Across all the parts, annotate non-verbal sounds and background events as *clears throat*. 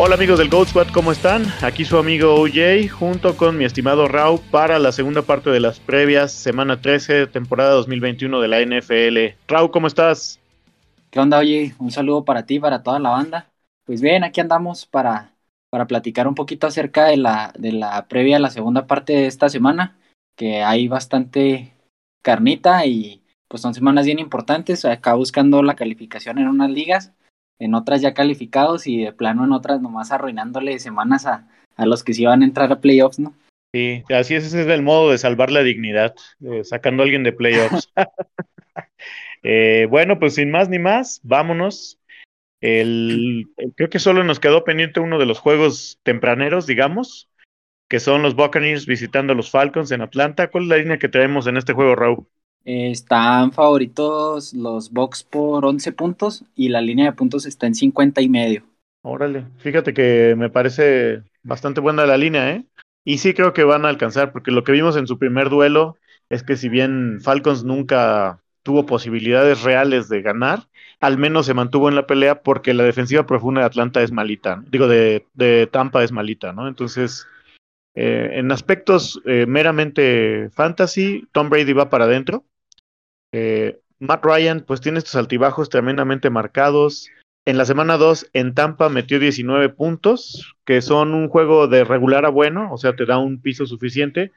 Hola amigos del Goat Squad, ¿cómo están? Aquí su amigo OJ junto con mi estimado Rau para la segunda parte de las previas, semana 13, temporada 2021 de la NFL. Rau, ¿cómo estás? ¿Qué onda, oye? Un saludo para ti, para toda la banda. Pues bien, aquí andamos para, para platicar un poquito acerca de la, de la previa a la segunda parte de esta semana, que hay bastante carnita y pues son semanas bien importantes, acá buscando la calificación en unas ligas en otras ya calificados y de plano en otras nomás arruinándole semanas a, a los que sí van a entrar a playoffs, ¿no? Sí, así es, ese es el modo de salvar la dignidad, eh, sacando a alguien de playoffs. *laughs* eh, bueno, pues sin más ni más, vámonos. El, creo que solo nos quedó pendiente uno de los juegos tempraneros, digamos, que son los Buccaneers visitando a los Falcons en Atlanta. ¿Cuál es la línea que traemos en este juego, Raúl? Están favoritos los Bucks por 11 puntos y la línea de puntos está en 50 y medio. Órale, fíjate que me parece bastante buena la línea, ¿eh? Y sí creo que van a alcanzar, porque lo que vimos en su primer duelo es que si bien Falcons nunca tuvo posibilidades reales de ganar, al menos se mantuvo en la pelea porque la defensiva profunda de Atlanta es malita, digo, de, de Tampa es malita, ¿no? Entonces, eh, en aspectos eh, meramente fantasy, Tom Brady va para adentro. Eh, Matt Ryan, pues tiene estos altibajos tremendamente marcados. En la semana 2 en Tampa metió 19 puntos, que son un juego de regular a bueno, o sea, te da un piso suficiente,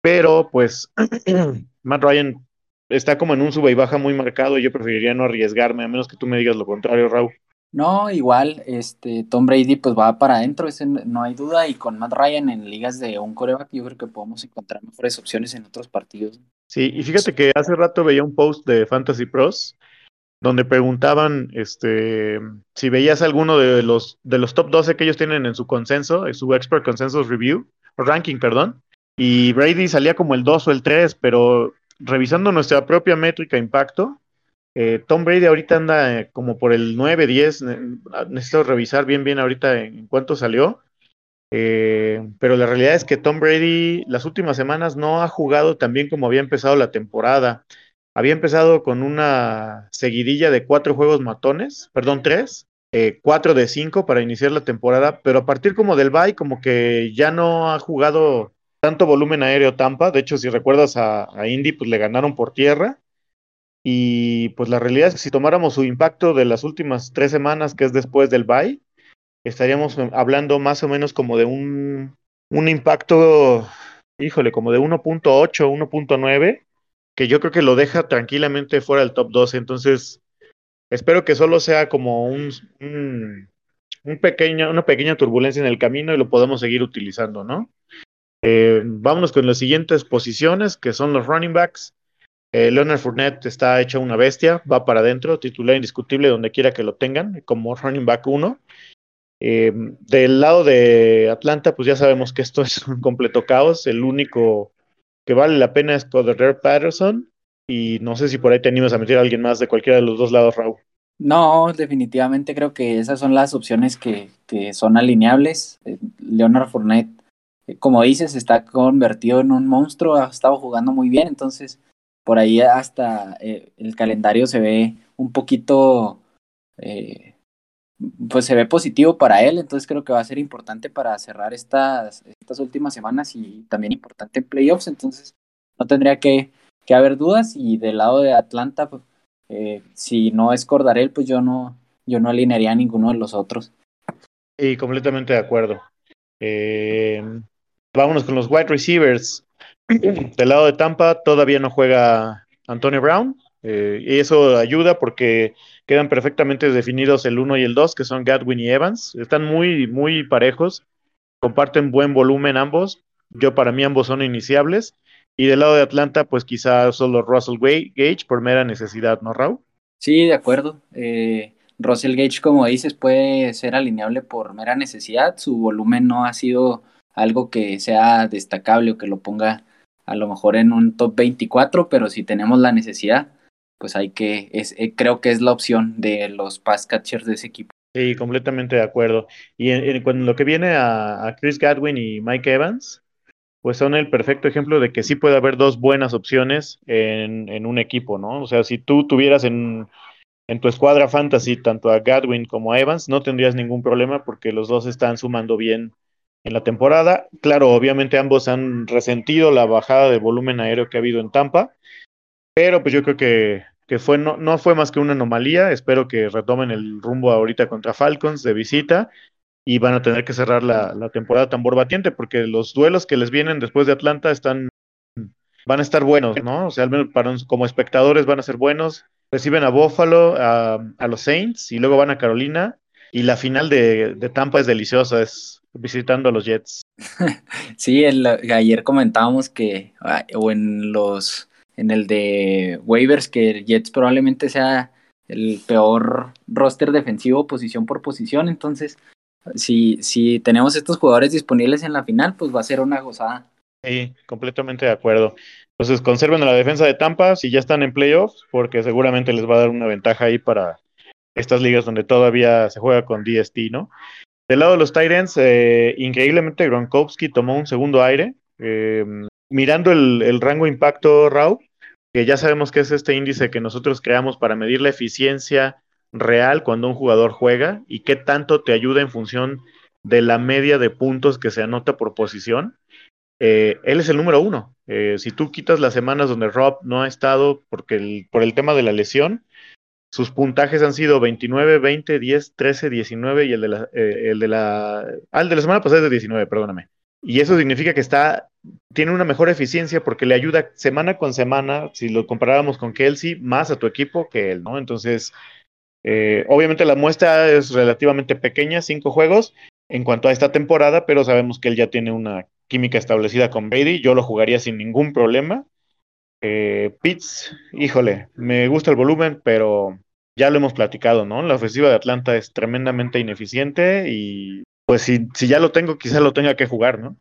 pero pues *clears throat* Matt Ryan está como en un sube y baja muy marcado y yo preferiría no arriesgarme, a menos que tú me digas lo contrario, Raúl. No, igual, este, Tom Brady pues va para adentro, no hay duda, y con Matt Ryan en ligas de un coreback yo creo que podemos encontrar mejores opciones en otros partidos. Sí, y fíjate que hace rato veía un post de Fantasy Pros donde preguntaban este, si veías alguno de los, de los top 12 que ellos tienen en su consenso, en su Expert Consensus Review, ranking, perdón, y Brady salía como el 2 o el 3, pero revisando nuestra propia métrica impacto, eh, Tom Brady ahorita anda eh, como por el 9, 10. Necesito revisar bien, bien ahorita en cuánto salió. Eh, pero la realidad es que Tom Brady las últimas semanas no ha jugado tan bien como había empezado la temporada. Había empezado con una seguidilla de cuatro juegos matones, perdón, tres, cuatro de cinco para iniciar la temporada, pero a partir como del bye, como que ya no ha jugado tanto volumen aéreo Tampa. De hecho, si recuerdas a, a Indy, pues le ganaron por tierra. Y pues la realidad es que si tomáramos su impacto de las últimas tres semanas, que es después del bye, estaríamos hablando más o menos como de un, un impacto, híjole, como de 1.8, 1.9, que yo creo que lo deja tranquilamente fuera del top 12. Entonces, espero que solo sea como un, un, un pequeño, una pequeña turbulencia en el camino y lo podamos seguir utilizando, ¿no? Eh, vámonos con las siguientes posiciones, que son los running backs. Eh, Leonard Fournette está hecho una bestia, va para adentro, titular indiscutible donde quiera que lo tengan, como running back 1. Eh, del lado de Atlanta, pues ya sabemos que esto *laughs* es un completo caos. El único que vale la pena es Cordero Patterson. Y no sé si por ahí te animas a meter a alguien más de cualquiera de los dos lados, Raúl. No, definitivamente creo que esas son las opciones que, que son alineables. Eh, Leonard Fournette, como dices, está convertido en un monstruo, ha estado jugando muy bien, entonces por ahí hasta eh, el calendario se ve un poquito, eh, pues se ve positivo para él, entonces creo que va a ser importante para cerrar estas, estas últimas semanas y también importante en playoffs, entonces no tendría que, haber dudas y del lado de Atlanta, pues, eh, si no es Cordarel, pues yo no, yo no alinearía a ninguno de los otros. Y completamente de acuerdo. vámonos con los wide receivers. Del lado de Tampa todavía no juega Antonio Brown. Eh, y eso ayuda porque quedan perfectamente definidos el 1 y el 2, que son Gadwin y Evans. Están muy, muy parejos. Comparten buen volumen ambos. Yo para mí ambos son iniciables. Y del lado de Atlanta, pues quizá solo Russell Gage por mera necesidad, ¿no, Raúl? Sí, de acuerdo. Eh, Russell Gage, como dices, puede ser alineable por mera necesidad. Su volumen no ha sido algo que sea destacable o que lo ponga a lo mejor en un top 24, pero si tenemos la necesidad, pues hay que, es, eh, creo que es la opción de los pass catchers de ese equipo. Sí, completamente de acuerdo. Y en, cuando lo que viene a, Chris Gadwin y Mike Evans, pues son el perfecto ejemplo de que sí puede haber dos buenas opciones en, en, un equipo, ¿no? O sea, si tú tuvieras en, en tu escuadra fantasy, tanto a Gadwin como a Evans, no tendrías ningún problema porque los dos están sumando bien en la temporada. Claro, obviamente ambos han resentido la bajada de volumen aéreo que ha habido en Tampa, pero pues yo creo que, que fue, no, no fue más que una anomalía. Espero que retomen el rumbo ahorita contra Falcons de visita y van a tener que cerrar la, la temporada tambor batiente porque los duelos que les vienen después de Atlanta están van a estar buenos, ¿no? O sea, al menos para, como espectadores van a ser buenos. Reciben a Buffalo, a, los Saints y luego van a Carolina. Y la final de, de Tampa es deliciosa, es visitando a los Jets. *laughs* sí, el, ayer comentábamos que, o en los, en el de waivers, que Jets probablemente sea el peor roster defensivo posición por posición. Entonces, si, si tenemos estos jugadores disponibles en la final, pues va a ser una gozada. Sí, completamente de acuerdo. Entonces, conserven la defensa de Tampa si ya están en playoffs, porque seguramente les va a dar una ventaja ahí para estas ligas donde todavía se juega con DST, ¿no? Del lado de los Titans, eh, increíblemente Gronkowski tomó un segundo aire. Eh, mirando el, rango impacto RAW, que ya sabemos que es este índice que nosotros creamos para medir la eficiencia real cuando un jugador juega y qué tanto te ayuda en función de la media de puntos que se anota por posición. Eh, él es el número uno. Eh, si tú quitas las semanas donde Rob no ha estado porque por el tema de la lesión, sus puntajes han sido 29, 20, 10, 13, 19 y el de la, eh, el de la, ah, el de la semana pasada es de 19, perdóname. Y eso significa que está, tiene una mejor eficiencia porque le ayuda semana con semana, si lo comparáramos con Kelsey, más a tu equipo que él, ¿no? Entonces, eh, obviamente la muestra es relativamente pequeña, cinco juegos en cuanto a esta temporada, pero sabemos que él ya tiene una química establecida con Brady. Yo lo jugaría sin ningún problema. Eh, Pitts, híjole, me gusta el volumen, pero ya lo hemos platicado, ¿no? La ofensiva de Atlanta es tremendamente ineficiente y pues si, si ya lo tengo, quizá lo tenga que jugar, ¿no?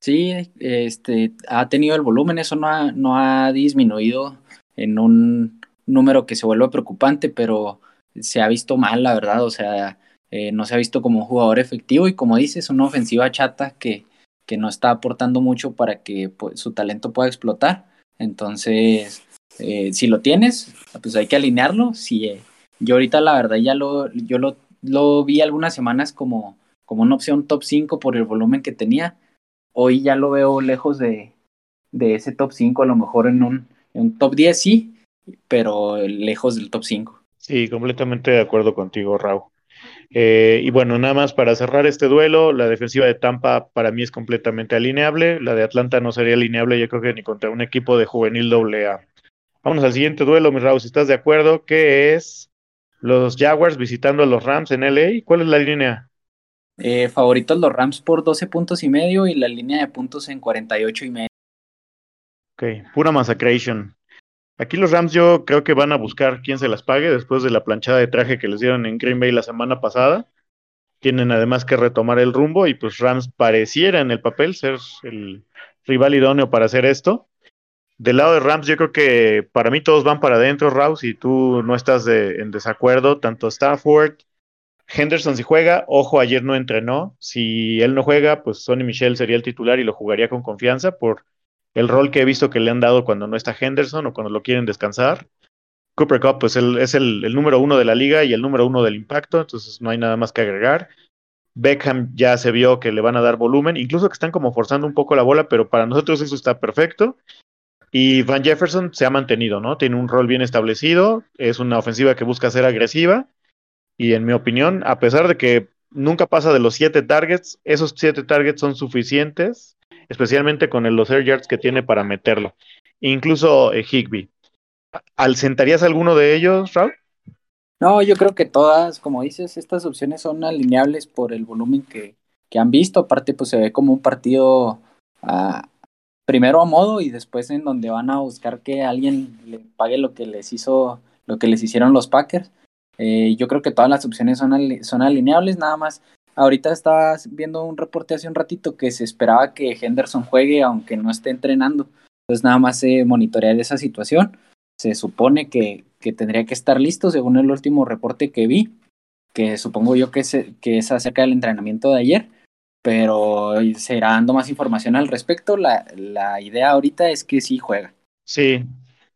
Sí, este, ha tenido el volumen, eso no ha, no ha disminuido en un número que se vuelve preocupante, pero se ha visto mal, la verdad, o sea, eh, no se ha visto como un jugador efectivo y como dices, una ofensiva chata que, que no está aportando mucho para que pues, su talento pueda explotar. Entonces, eh, si lo tienes, pues hay que alinearlo. Si, eh, yo ahorita la verdad ya lo, yo lo, lo vi algunas semanas como, como una opción top 5 por el volumen que tenía. Hoy ya lo veo lejos de, de ese top 5, a lo mejor en un, en un top 10 sí, pero lejos del top 5. Sí, completamente de acuerdo contigo, Raúl. Eh, y bueno, nada más para cerrar este duelo, la defensiva de Tampa para mí es completamente alineable, la de Atlanta no sería alineable, yo creo que ni contra un equipo de juvenil AA. Vámonos al siguiente duelo, mi Raúl, si estás de acuerdo, que es los Jaguars visitando a los Rams en LA. ¿Cuál es la línea? Eh, favoritos los Rams por 12 puntos y medio y la línea de puntos en 48 y medio. Ok, pura massacration. Aquí los Rams yo creo que van a buscar quién se las pague después de la planchada de traje que les dieron en Green Bay la semana pasada. Tienen además que retomar el rumbo y pues Rams pareciera en el papel ser el rival idóneo para hacer esto. Del lado de Rams yo creo que para mí todos van para adentro, Raus, y tú no estás en desacuerdo, tanto Stafford, Henderson si juega, ojo, ayer no entrenó, si él no juega, pues Sonny Michel sería el titular y lo jugaría con confianza por el rol que he visto que le han dado cuando no está Henderson o cuando lo quieren descansar. Cooper Cup, pues es el, el, número uno de la liga y el número uno del impacto, entonces no hay nada más que agregar. Beckham ya se vio que le van a dar volumen, incluso que están como forzando un poco la bola, pero para nosotros eso está perfecto. Y Van Jefferson se ha mantenido, ¿no? Tiene un rol bien establecido, es una ofensiva que busca ser agresiva. Y en mi opinión, a pesar de que nunca pasa de los siete targets, esos siete targets son suficientes especialmente con los air yards que tiene para meterlo. Incluso eh, Higby. ¿Al sentarías alguno de ellos, Raúl? No, yo creo que todas, como dices, estas opciones son alineables por el volumen que, que han visto. Aparte, pues se ve como un partido uh, primero a modo y después en donde van a buscar que alguien le pague lo que les hizo, lo que les hicieron los Packers. Eh, yo creo que todas las opciones son, son alineables, nada más Ahorita estaba viendo un reporte hace un ratito que se esperaba que Henderson juegue aunque no esté entrenando. Entonces nada más se monitorear esa situación. Se supone que, que tendría que estar listo según el último reporte que vi, que supongo yo que, se, que es acerca del entrenamiento de ayer, pero se irá dando más información al respecto. La, la idea ahorita es que sí juega. Sí,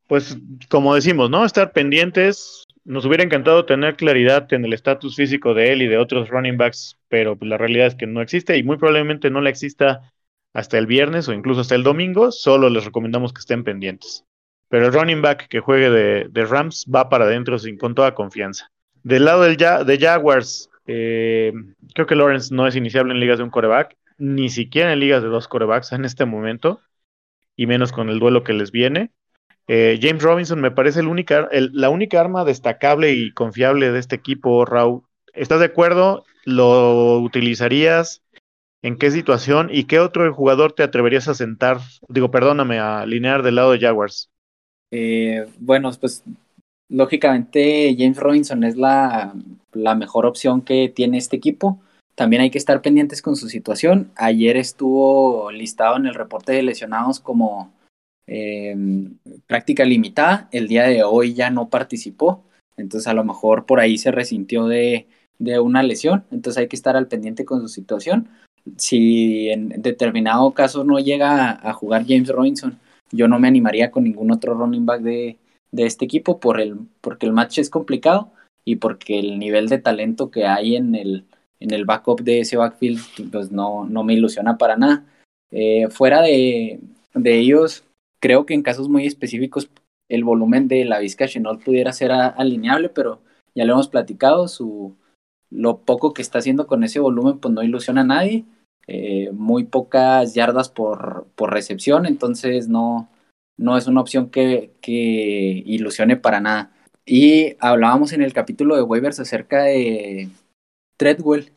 pues como decimos, ¿no? Estar pendientes, nos hubiera encantado tener claridad en el estatus físico de él y de otros running backs, pero pues, la realidad es que no existe y muy probablemente no la exista hasta el viernes o incluso hasta el domingo. Solo les recomendamos que estén pendientes. Pero el running back que juegue de, Rams va para adentro sin, con toda confianza. Del lado del de Jaguars, eh, creo que Lawrence no es iniciable en ligas de un coreback, ni siquiera en ligas de dos corebacks en este momento, y menos con el duelo que les viene. Eh, James Robinson me parece la única arma destacable y confiable de este equipo, Raúl. ¿Estás de acuerdo? ¿Lo utilizarías? ¿En qué situación? ¿Y qué otro jugador te atreverías a sentar? Digo, perdóname, a alinear del lado de Jaguars. Eh, bueno, pues lógicamente James Robinson es la, la mejor opción que tiene este equipo. También hay que estar pendientes con su situación. Ayer estuvo listado en el reporte de lesionados como eh, práctica limitada. El día de hoy ya no participó. Entonces a lo mejor por ahí se resintió de, de una lesión. Entonces hay que estar al pendiente con su situación. Si en determinado caso no llega a, jugar James Robinson, yo no me animaría con ningún otro running back de, de este equipo por el, porque el match es complicado y porque el nivel de talento que hay en el, en el backup de ese backfield pues no, no me ilusiona para nada. Eh, fuera de, de, ellos, creo que en casos muy específicos el volumen de la Vizca Chenault pudiera ser alineable, pero ya lo hemos platicado, su, lo poco que está haciendo con ese volumen pues no ilusiona a nadie. Eh, muy pocas yardas por, por recepción, entonces no, no es una opción que, que ilusione para nada. Y hablábamos en el capítulo de waivers acerca de Treadwell.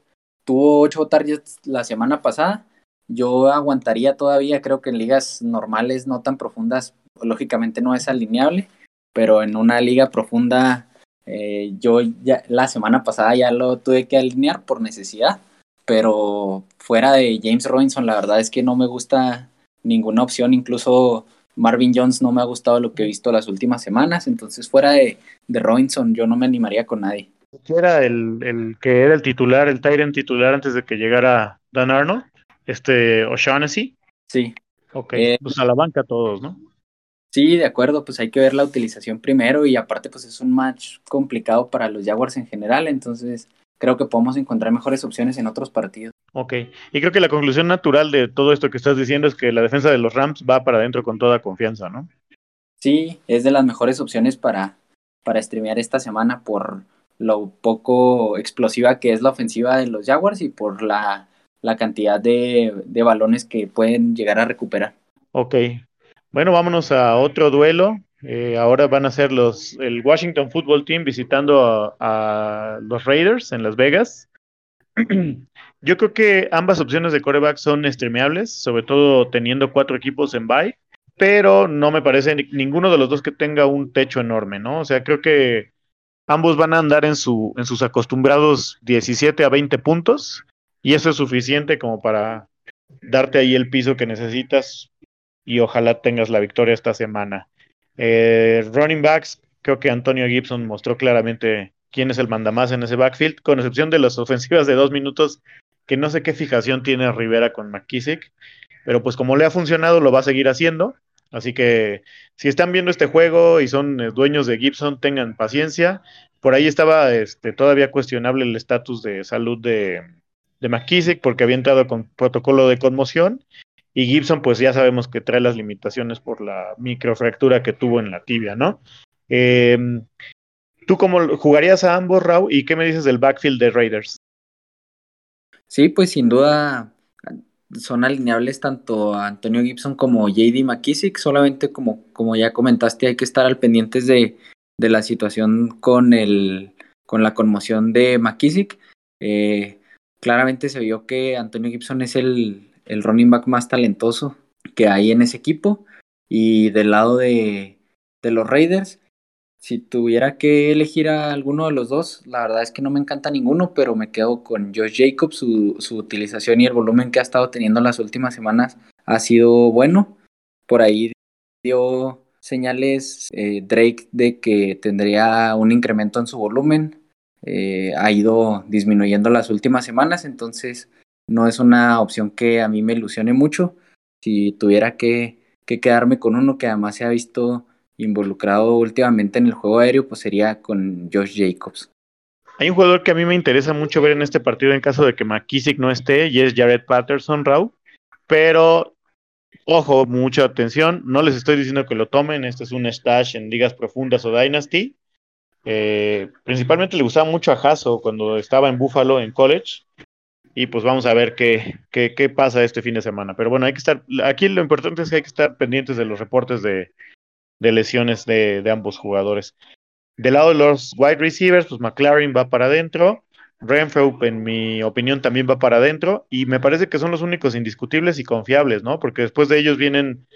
Tuvo ocho targets la semana pasada. Yo aguantaría todavía, creo que en ligas normales no tan profundas, lógicamente no es alineable, pero en una liga profunda, eh, yo ya la semana pasada ya lo tuve que alinear por necesidad, pero fuera de James Robinson, la verdad es que no me gusta ninguna opción, incluso Marvin Jones no me ha gustado lo que he visto las últimas semanas, entonces fuera de, de Robinson yo no me animaría con nadie. Era el, el que era el titular, el Tyrant titular antes de que llegara Dan Arnold, este O'Shaughnessy. Sí. Ok, eh, pues a la banca todos, ¿no? Sí, de acuerdo, pues hay que ver la utilización primero y aparte pues es un match complicado para los Jaguars en general, entonces creo que podemos encontrar mejores opciones en otros partidos. Ok, y creo que la conclusión natural de todo esto que estás diciendo es que la defensa de los Rams va para adentro con toda confianza, ¿no? Sí, es de las mejores opciones para, para streamear esta semana por lo poco explosiva que es la ofensiva de los Jaguars y por la, la cantidad de, de balones que pueden llegar a recuperar. Ok, bueno, vámonos a otro duelo. Eh, ahora van a ser los el Washington Football Team visitando a, los Raiders en Las Vegas. *clears throat* Yo creo que ambas opciones de coreback son streameables, sobre todo teniendo cuatro equipos en bye, pero no me parece ninguno de los dos que tenga un techo enorme, ¿no? O sea, creo que ambos van a andar en, su, en sus acostumbrados 17 a 20 puntos y eso es suficiente como para darte ahí el piso que necesitas y ojalá tengas la victoria esta semana. Eh, running backs, creo que Antonio Gibson mostró claramente quién es el mandamás en ese backfield, con excepción de las ofensivas de dos minutos, que no sé qué fijación tiene Rivera con McKissick, pero pues como le ha funcionado, lo va a seguir haciendo. Así que si están viendo este juego y son eh, dueños de Gibson, tengan paciencia. Por ahí estaba este, todavía cuestionable el estatus de salud de, McKissick porque había entrado con protocolo de conmoción y Gibson, pues ya sabemos que trae las limitaciones por la microfractura que tuvo en la tibia, ¿no? Em, ¿Tú cómo jugarías a ambos, Raúl? ¿Y qué me dices del backfield de Raiders? Sí, pues sin duda son alineables tanto a Antonio Gibson como JD McKissick, solamente como, como ya comentaste, hay que estar al pendientes de, de la situación con, el, con la conmoción de McKissick. Eh, claramente se vio que Antonio Gibson es el, el running back más talentoso que hay en ese equipo. Y del lado de, de los Raiders, si tuviera que elegir a alguno de los dos, la verdad es que no me encanta ninguno, pero me quedo con Josh Jacobs. Su, su utilización y el volumen que ha estado teniendo las últimas semanas ha sido bueno. Por ahí dio señales eh, Drake de que tendría un incremento en su volumen. Eh, ha ido disminuyendo las últimas semanas, entonces no es una opción que a mí me ilusione mucho. Si tuviera que, quedarme con uno que además se ha visto involucrado últimamente en el juego aéreo, pues sería con Josh Jacobs. Hay un jugador que a mí me interesa mucho ver en este partido en caso de que McKissick no esté, y es Jared Patterson, Raúl. Pero, ojo, mucha atención, no les estoy diciendo que lo tomen, este es un stash en ligas profundas o Dynasty. Eh, principalmente le gustaba mucho a Hasso cuando estaba en Buffalo en college. Y pues vamos a ver qué, qué, qué, pasa este fin de semana. Pero bueno, hay que estar, aquí lo importante es que hay que estar pendientes de los reportes de, de lesiones de, de ambos jugadores. Del lado de los wide receivers, pues McLaren va para adentro. Renfro, en mi opinión, también va para adentro. Y me parece que son los únicos indiscutibles y confiables, ¿no? Porque después de ellos vienen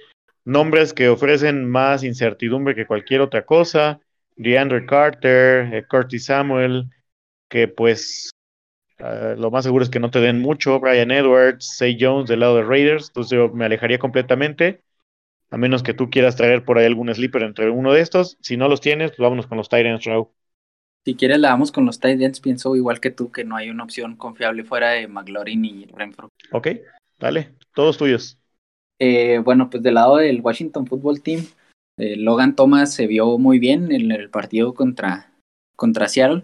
nombres que ofrecen más incertidumbre que cualquier otra cosa. DeAndre Carter, eh, Curtis Samuel, que pues uh, lo más seguro es que no te den mucho. Brian Edwards, Say Jones del lado de Raiders. Entonces yo me alejaría completamente a menos que tú quieras traer por ahí algún sleeper entre uno de estos. Si no los tienes, pues vámonos con los Titans, Raúl. Si quieres, la damos con los Titans. Pienso igual que tú que no hay una opción confiable fuera de McLaurin y Renfro. Ok, dale, todos tuyos. Eh, bueno, pues del lado del Washington Football Team, eh, Logan Thomas se vio muy bien en el partido contra, contra Seattle.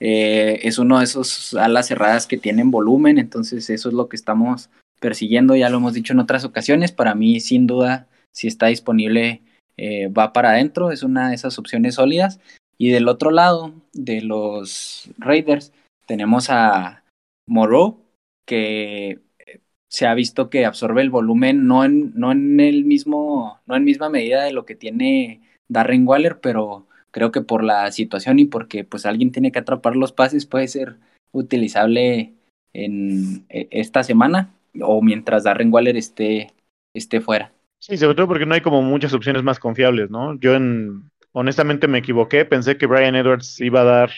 Eh, es uno de esos alas cerradas que tienen volumen, entonces eso es lo que estamos persiguiendo, ya lo hemos dicho en otras ocasiones. Para mí, sin duda, si está disponible, eh, va para adentro, es una de esas opciones sólidas. Y del otro lado de los Raiders tenemos a Moreau, que eh, se ha visto que absorbe el volumen no en, no en el mismo, no en misma medida de lo que tiene Darren Waller, pero creo que por la situación y porque pues alguien tiene que atrapar los pases puede ser utilizable en eh, esta semana o mientras Darren Waller esté, esté fuera. Sí, sobre todo porque no hay como muchas opciones más confiables, ¿no? Yo en, honestamente me equivoqué, pensé que Brian Edwards iba a dar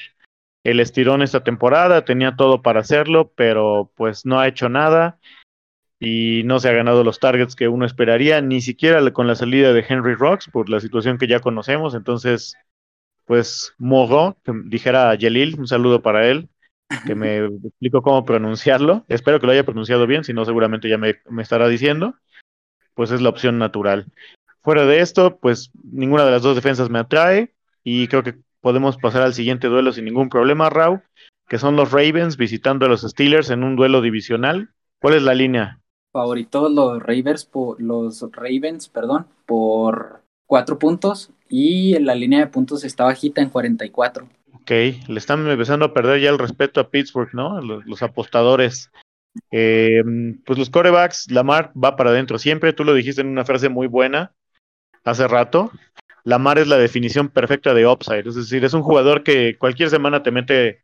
el estirón esta temporada, tenía todo para hacerlo, pero pues no ha hecho nada y no se ha ganado los targets que uno esperaría, ni siquiera con la salida de Henry Rocks por la situación que ya conocemos, entonces pues Mogo, que dijera Yelil, un saludo para él, que me *laughs* explico cómo pronunciarlo, espero que lo haya pronunciado bien, si no seguramente ya me, me estará diciendo pues es la opción natural. Fuera de esto, pues ninguna de las dos defensas me atrae y creo que podemos pasar al siguiente duelo sin ningún problema, Rau, que son los Ravens visitando a los Steelers en un duelo divisional. ¿Cuál es la línea? Favoritos los Ravens por los Ravens, perdón, por cuatro puntos y la línea de puntos está bajita en 44. Ok, le están empezando a perder ya el respeto a Pittsburgh, ¿no? Los, los apostadores. Eh, pues los corebacks, Lamar va para adentro siempre. Tú lo dijiste en una frase muy buena hace rato. Lamar es la definición perfecta de upside. Es decir, es un jugador que cualquier semana te mete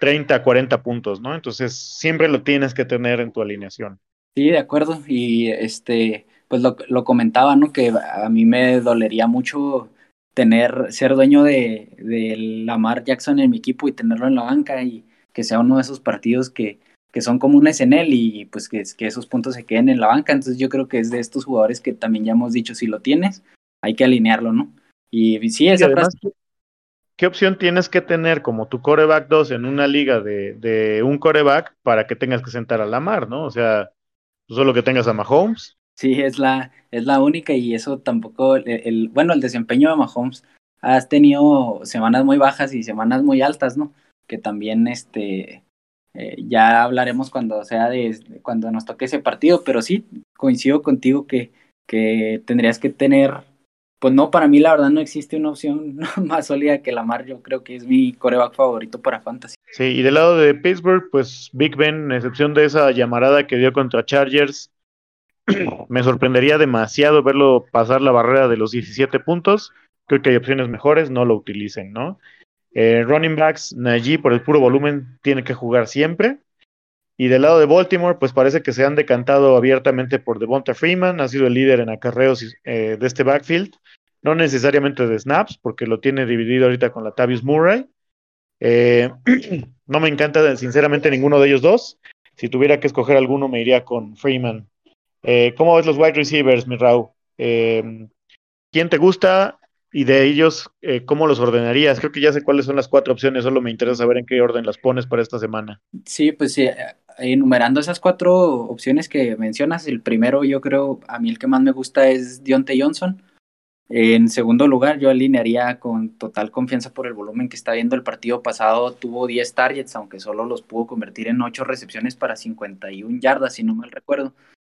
30, 40 puntos, ¿no? Entonces siempre lo tienes que tener en tu alineación. Sí, de acuerdo. Y este, pues lo, lo comentaba, ¿no? Que a mí me dolería mucho tener, ser dueño de Lamar Jackson en mi equipo y tenerlo en la banca y que sea uno de esos partidos que, que son comunes en él y pues que, que, esos puntos se queden en la banca. Entonces yo creo que es de estos jugadores que también ya hemos dicho, si lo tienes, hay que alinearlo, ¿no? Y sí, esa y además, frase... ¿Qué opción tienes que tener como tu coreback 2 en una liga de, de un coreback para que tengas que sentar a la mar, ¿no? O sea, solo que tengas a Mahomes. Sí, es la, es la única y eso tampoco, el, el, bueno, el desempeño de Mahomes, has tenido semanas muy bajas y semanas muy altas, ¿no? Que también, este, eh, ya hablaremos cuando sea de, cuando nos toque ese partido, pero sí, coincido contigo que, que tendrías que tener, pues no, para mí la verdad no existe una opción *laughs* más sólida que Lamar, yo creo que es mi coreback favorito para Fantasy. Sí, y del lado de Pittsburgh, pues Big Ben, a excepción de esa llamarada que dio contra Chargers, *clears throat* me sorprendería demasiado verlo pasar la barrera de los 17 puntos, creo que hay opciones mejores, no lo utilicen, ¿no? Eh, running backs, Najee por el puro volumen tiene que jugar siempre. Y del lado de Baltimore, pues parece que se han decantado abiertamente por Devonta Freeman, ha sido el líder en acarreos eh, de este backfield, no necesariamente de snaps, porque lo tiene dividido ahorita con la Tavius Murray. Eh, *clears throat* no me encanta sinceramente ninguno de ellos dos. Si tuviera que escoger alguno, me iría con Freeman. ¿Cómo ves los wide receivers, mi ¿Quién te gusta? Y de ellos, eh, ¿cómo los ordenarías? Creo que ya sé cuáles son las cuatro opciones, solo me interesa saber en qué orden las pones para esta semana. Sí, pues sí, enumerando esas cuatro opciones que mencionas, el primero yo creo, a mí el que más me gusta es Dionte Johnson. En segundo lugar, yo alinearía con total confianza por el volumen que está viendo el partido pasado. Tuvo 10 targets, aunque solo los pudo convertir en 8 recepciones para 51 yardas, si no mal recuerdo.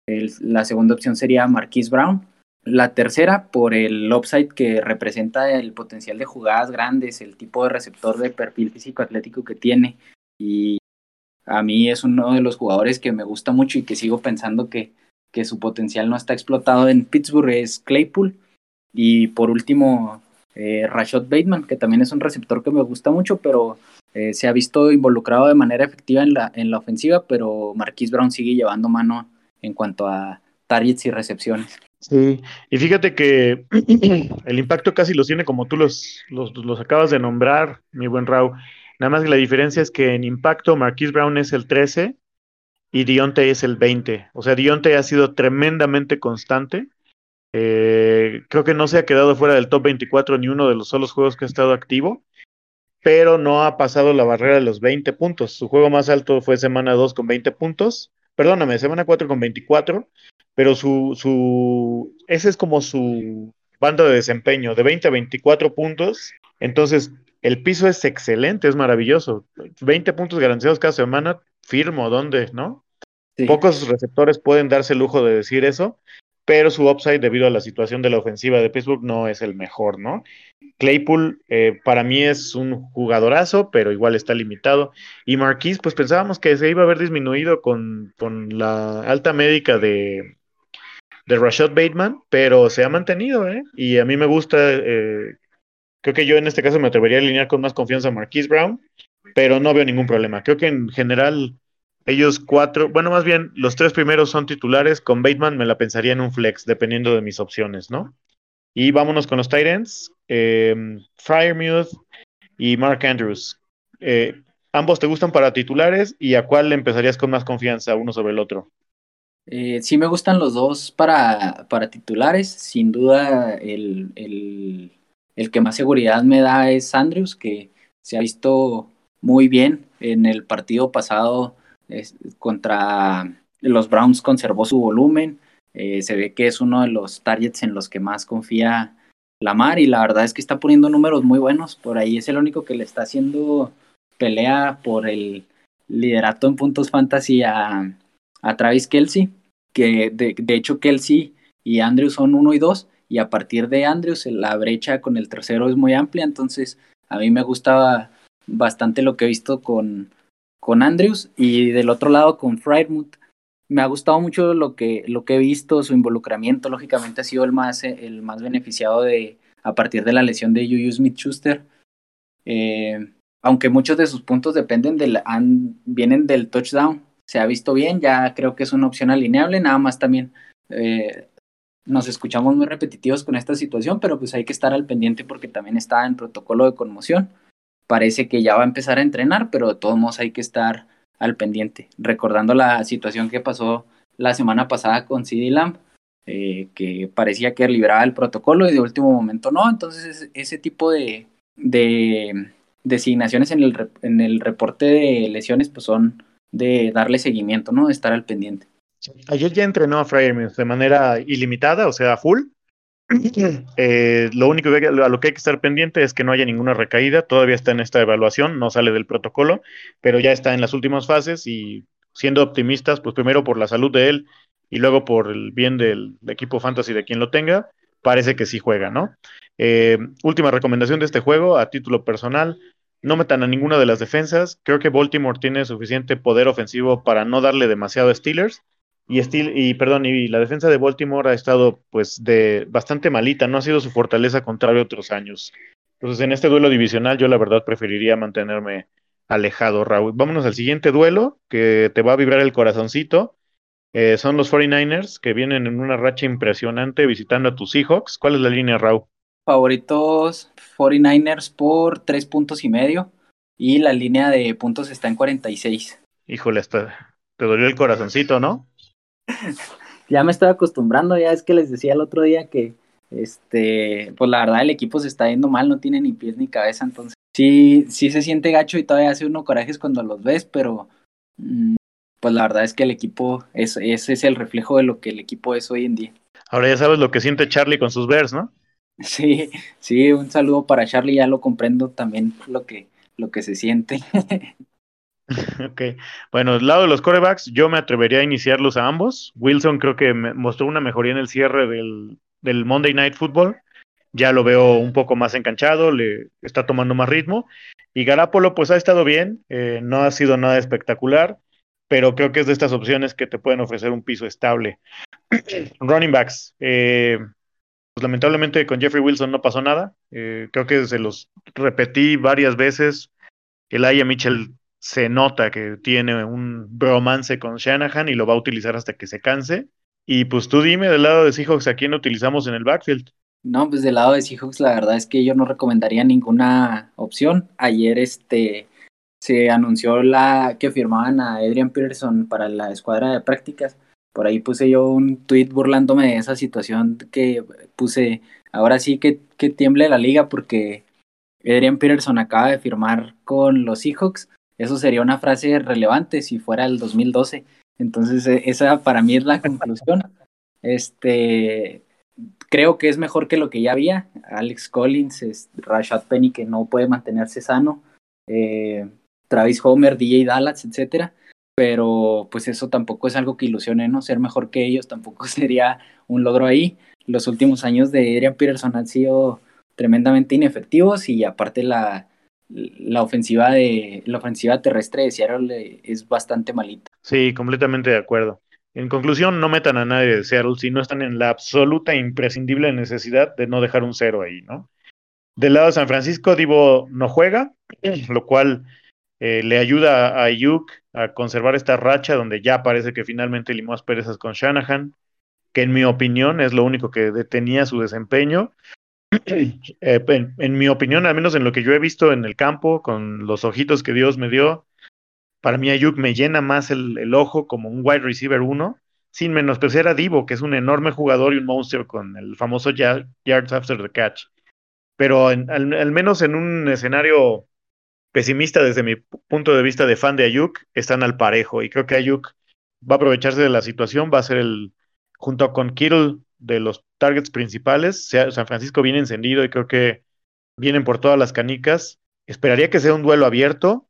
la segunda opción sería Marquise Brown. La tercera, por el upside que representa el potencial de jugadas grandes, el tipo de receptor de perfil físico atlético que tiene. Y a mí es uno de los jugadores que me gusta mucho y que sigo pensando que, que su potencial no está explotado en Pittsburgh, es Claypool y por último, eh, Rashad Bateman, que también es un receptor que me gusta mucho, pero eh, se ha visto involucrado de manera efectiva en la, en la ofensiva, pero Marquise Brown sigue llevando mano en cuanto a targets y recepciones. Sí, y fíjate que *clears throat* el impacto casi los tiene como tú los, los, los acabas de nombrar, mi buen Raúl. Nada más que la diferencia es que en impacto Marquise Brown es el 13 y Dionte es el 20. O sea, Dionte ha sido tremendamente constante eh, creo que no se ha quedado fuera del top 24 ni uno de los solos juegos que ha estado activo, pero no ha pasado la barrera de los 20 puntos. Su juego más alto fue semana 2 con 20 puntos, perdóname, semana 4 con 24, pero su, su, ese es como su banda de desempeño, de 20 a 24 puntos. Entonces, el piso es excelente, es maravilloso. 20 puntos garantizados cada semana, firmo, ¿dónde? ¿No? Pocos receptores pueden darse el lujo de decir eso pero su upside debido a la situación de la ofensiva de Pittsburgh no es el mejor, ¿no? Claypool eh, para mí es un jugadorazo, pero igual está limitado. Y Marquise, pues pensábamos que se iba a haber disminuido con, con la alta médica de, de Rashad Bateman, pero se ha mantenido, ¿eh? Y a mí me gusta, eh, creo que yo en este caso me atrevería a alinear con más confianza a Marquise Brown, pero no veo ningún problema. Creo que en general ellos cuatro, bueno, más bien los tres primeros son titulares. Con Bateman me la pensaría en un flex, dependiendo de mis opciones, ¿no? Y vámonos con los Titans. Eh, Fryermuth y Mark Andrews. Eh, ambos te gustan para titulares y a cuál empezarías con más confianza, uno sobre el otro. Eh, sí me gustan los dos para, para titulares. Sin duda el, el, el que más seguridad me da es Andrews, que se ha visto muy bien en el partido pasado contra los Browns conservó su volumen. Eh, se ve que es uno de los targets en los que más confía Lamar y la verdad es que está poniendo números muy buenos. Por ahí es el único que le está haciendo pelea por el liderato en puntos fantasy a, Travis Kelsey, que de, de, hecho Kelsey y Andrews son uno y dos y a partir de Andrews la brecha con el tercero es muy amplia, entonces a mí me gustaba bastante lo que he visto con, con Andrews y del otro lado con Frydmuth. Me ha gustado mucho lo que, lo que he visto, su involucramiento, lógicamente ha sido el más, el más beneficiado de, a partir de la lesión de Juju Smith-Schuster. Eh, aunque muchos de sus puntos dependen del, vienen del touchdown, se ha visto bien, ya creo que es una opción alineable, nada más también eh, nos escuchamos muy repetitivos con esta situación, pero pues hay que estar al pendiente porque también está en protocolo de conmoción parece que ya va a empezar a entrenar, pero de todos modos hay que estar al pendiente. Recordando la situación que pasó la semana pasada con CD Lamb, eh, que parecía que liberaba el protocolo y de último momento no. Entonces, ese tipo de, de designaciones en el, en el reporte de lesiones pues son de darle seguimiento, ¿no? De estar al pendiente. Ayer ya entrenó a Fryer de manera ilimitada, o sea, full. *clears throat* Eh, lo único que, a lo que hay que estar pendiente es que no haya ninguna recaída. Todavía está en esta evaluación, no sale del protocolo, pero ya está en las últimas fases y siendo optimistas, pues primero por la salud de él y luego por el bien del, equipo fantasy de quien lo tenga, parece que sí juega, ¿no? Eh, última recomendación de este juego a título personal. No metan a ninguna de las defensas. Creo que Baltimore tiene suficiente poder ofensivo para no darle demasiado a Steelers y, y perdón, y la defensa de Baltimore ha estado pues de bastante malita, no ha sido su fortaleza contrario a otros años. Entonces, en este duelo divisional yo la verdad preferiría mantenerme alejado, Raúl. Vámonos al siguiente duelo que te va a vibrar el corazoncito. Eh, son los 49ers que vienen en una racha impresionante visitando a tus Seahawks. ¿Cuál es la línea, Raúl? Favoritos 49ers por tres puntos y medio y la línea de puntos está en 46. Híjole, hasta te dolió el corazoncito, ¿no? *laughs* ya me estoy acostumbrando, ya es que les decía el otro día que, este, pues la verdad el equipo se está yendo mal, no tiene ni pies ni cabeza, entonces sí, sí se siente gacho y todavía hace uno corajes cuando los ves, pero mm, pues la verdad es que el equipo, es, ese es el reflejo de lo que el equipo es hoy en día. Ahora ya sabes lo que siente Charlie con sus Bears, ¿no? *laughs* Sí, sí, un saludo para Charlie, ya lo comprendo también lo que, lo que se siente. *laughs* *laughs* ok, bueno, del lado de los corebacks, yo me atrevería a iniciarlos a ambos. Wilson creo que mostró una mejoría en el cierre del, del Monday Night Football. Ya lo veo un poco más enganchado, le está tomando más ritmo. Y Garapolo, pues ha estado bien, eh, no ha sido nada espectacular, pero creo que es de estas opciones que te pueden ofrecer un piso estable. *clears throat* Running backs, eh, pues lamentablemente con Jeffrey Wilson no pasó nada. Eh, creo que se los repetí varias veces. El Aya Mitchell se nota que tiene un bromance con Shanahan y lo va a utilizar hasta que se canse. Y pues tú dime del lado de Seahawks a quién utilizamos en el backfield. No, pues del lado de Seahawks la verdad es que yo no recomendaría ninguna opción. Ayer este se anunció la que firmaban a Adrian Peterson para la escuadra de prácticas por ahí puse yo un tweet burlándome de esa situación que puse, ahora sí que, que tiemble la liga porque Adrian Peterson acaba de firmar con los Seahawks. Eso sería una frase relevante si fuera el 2012. Entonces, e, esa para mí es la conclusión. Este, creo que es mejor que lo que ya había. Alex Collins, Rashad Penny, que no puede mantenerse sano, eh, Travis Homer, DJ Dallas, etcétera pero pues eso tampoco es algo que ilusione, ¿no? Ser mejor que ellos tampoco *laughs* sería un logro ahí. Los últimos años de Adrian Peterson han sido tremendamente inefectivos y aparte la, la ofensiva de la ofensiva terrestre de Seattle es bastante malita. Sí, completamente de acuerdo. En conclusión, no metan a nadie de Seattle si no están en la absoluta e imprescindible necesidad de no dejar un cero ahí, ¿no? Del lado de San Francisco, Divo no juega, *clears throat* lo cual eh, le ayuda a Ayuk a conservar esta racha donde ya parece que finalmente limó asperezas con Shanahan, que en mi opinión es lo único que detenía su desempeño. *clears throat* Eh, en, mi opinión, al menos en lo que yo he visto en el campo, con los ojitos que Dios me dio, para mí Ayuk me llena más el, ojo como un wide receiver 1, sin menospreciar a Divo, que es un enorme jugador y un monstruo con el famoso yards after the catch. Pero al menos en un escenario pesimista desde mi punto de vista de fan de Ayuk, están al parejo. Y creo que Ayuk va a aprovecharse de la situación, va a ser el, junto con Kittle, de los targets principales. San Francisco viene encendido y creo que vienen por todas las canicas. Esperaría que sea un duelo abierto.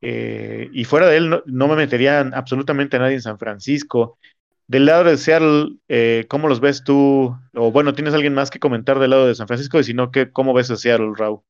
Eh, y fuera de él, no, me metería absolutamente a nadie en San Francisco. Del lado de Seattle, eh, ¿cómo los ves tú? O bueno, ¿tienes alguien más que comentar del lado de San Francisco? Y si no, ¿qué, ¿cómo ves a Seattle, Raúl?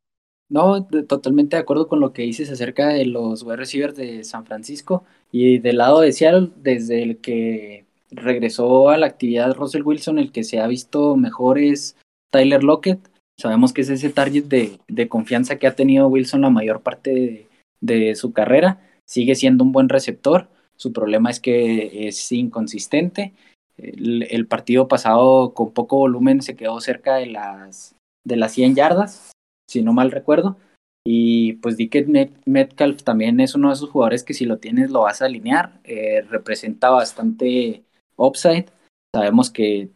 No, totalmente de acuerdo con lo que dices acerca de los wide receivers de San Francisco y del lado de Seattle, desde el que regresó a la actividad Russell Wilson, el que se ha visto mejor es Tyler Lockett. Sabemos que es ese target de, confianza que ha tenido Wilson la mayor parte de, su carrera. Sigue siendo un buen receptor. Su problema es que es inconsistente. El, partido pasado con poco volumen se quedó cerca de las, de las 100 yardas si no mal recuerdo. Y pues que Metcalf también es uno de esos jugadores que si lo tienes lo vas a alinear. Eh, representa bastante upside. Sabemos que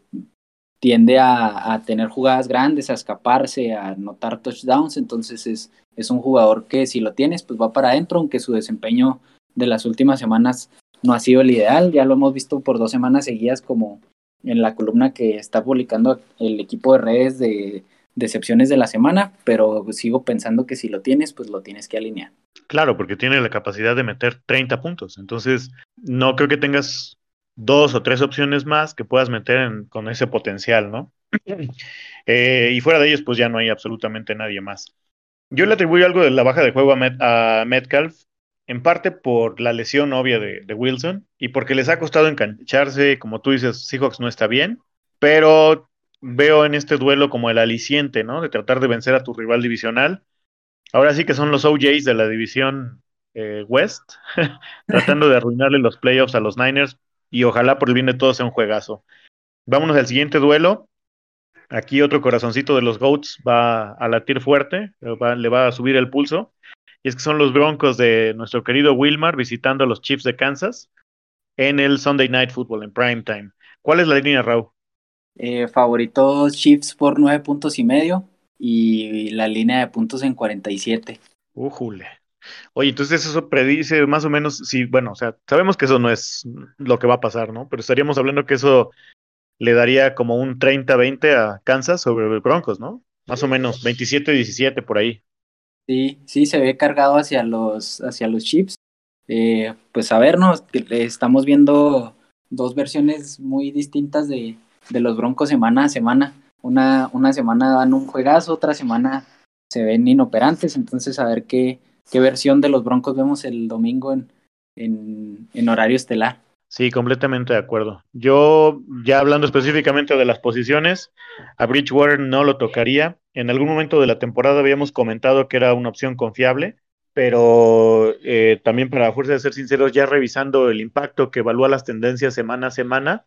tiende a, tener jugadas grandes, a escaparse, a anotar touchdowns. Entonces es, es un jugador que si lo tienes, pues va para adentro, aunque su desempeño de las últimas semanas no ha sido el ideal. Ya lo hemos visto por dos semanas seguidas como en la columna que está publicando el equipo de redes de decepciones de la semana, pero sigo pensando que si lo tienes, pues lo tienes que alinear. Claro, porque tiene la capacidad de meter 30 puntos. Entonces, no creo que tengas dos o tres opciones más que puedas meter con ese potencial, ¿no? *clears throat* Eh, y fuera de ellos, pues ya no hay absolutamente nadie más. Yo le atribuyo algo de la baja de juego a, Metcalf, en parte por la lesión obvia de, de, Wilson y porque les ha costado engancharse, como tú dices, Seahawks no está bien, pero veo en este duelo como el aliciente, ¿no? De tratar de vencer a tu rival divisional. Ahora sí que son los OJs de la división eh, West, *laughs* tratando de arruinarle los playoffs a los Niners y ojalá por el bien de todos sea un juegazo. Vámonos al siguiente duelo. Aquí otro corazoncito de los Goats va a latir fuerte, le va a subir el pulso. Y es que son los Broncos de nuestro querido Wilmar visitando a los Chiefs de Kansas en el Sunday Night Football en prime time. ¿Cuál es la línea, Raúl? Eh, favoritos Chiefs por nueve puntos y medio y la línea de puntos en 47. Ujule. Oye, entonces eso predice más o menos, sí, bueno, o sea, sabemos que eso no es lo que va a pasar, ¿no? Pero estaríamos hablando que eso le daría como un 30-20 a Kansas sobre Broncos, ¿no? Más o menos 27-17 por ahí. Sí, sí, se ve cargado hacia los, hacia los chips. Eh, pues a ver, ¿no? Estamos viendo dos versiones muy distintas de, de los Broncos semana a semana. Una, una semana dan un juegazo, otra semana se ven inoperantes, entonces a ver qué, qué versión de los Broncos vemos el domingo en, en, en horario estelar. Sí, completamente de acuerdo. Yo, ya hablando específicamente de las posiciones, a Bridgewater no lo tocaría. En algún momento de la temporada habíamos comentado que era una opción confiable, pero eh, también para fuerza de ser sinceros, ya revisando el impacto que evalúa las tendencias semana a semana,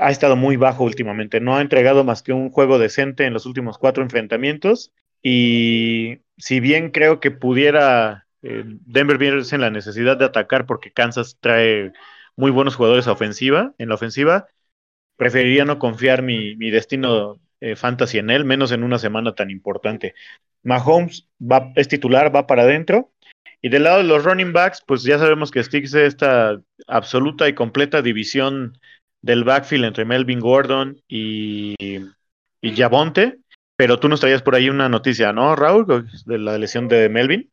ha estado muy bajo últimamente. No ha entregado más que un juego decente en los últimos cuatro enfrentamientos. Y si bien creo que pudiera eh, Denver verse en la necesidad de atacar porque Kansas trae muy buenos jugadores ofensiva, en la ofensiva. Preferiría no confiar mi, mi destino eh, fantasy en él, menos en una semana tan importante. Mahomes va, es titular, va para adentro. Y del lado de los running backs, pues ya sabemos que Sticks esta absoluta y completa división del backfield entre Melvin Gordon y, y. Pero tú nos traías por ahí una noticia, ¿no, Raúl? De la lesión de Melvin.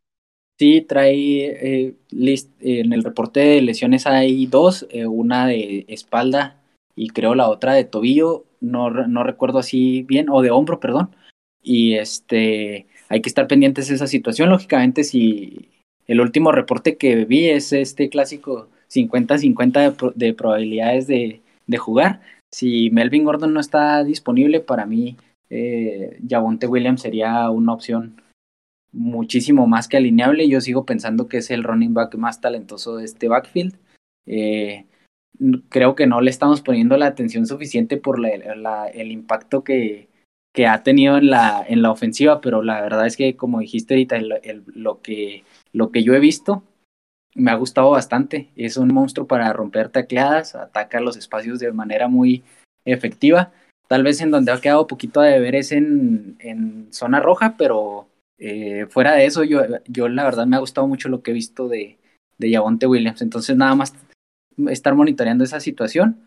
Sí, trae eh, list, en el reporte de lesiones hay dos, eh, una de espalda y creo la otra de tobillo, no, no recuerdo así bien, o de hombro, perdón. Y este hay que estar pendientes de esa situación. Lógicamente, si el último reporte que vi es este clásico 50-50 de, probabilidades de, de, jugar. Si Melvin Gordon no está disponible, para mí, eh, Williams sería una opción muchísimo más que alineable. Yo sigo pensando que es el running back más talentoso de este backfield. Eh, creo que no le estamos poniendo la atención suficiente por el impacto que, ha tenido en la, en la ofensiva, pero la verdad es que, como dijiste ahorita, lo, que, lo que yo he visto me ha gustado bastante. Es un monstruo para romper tacleadas, ataca los espacios de manera muy efectiva. Tal vez en donde ha quedado poquito de ver es en, en zona roja, pero eh, fuera de eso, yo, yo la verdad me ha gustado mucho lo que he visto de, de Yavonte Williams. Entonces, nada más estar monitoreando esa situación.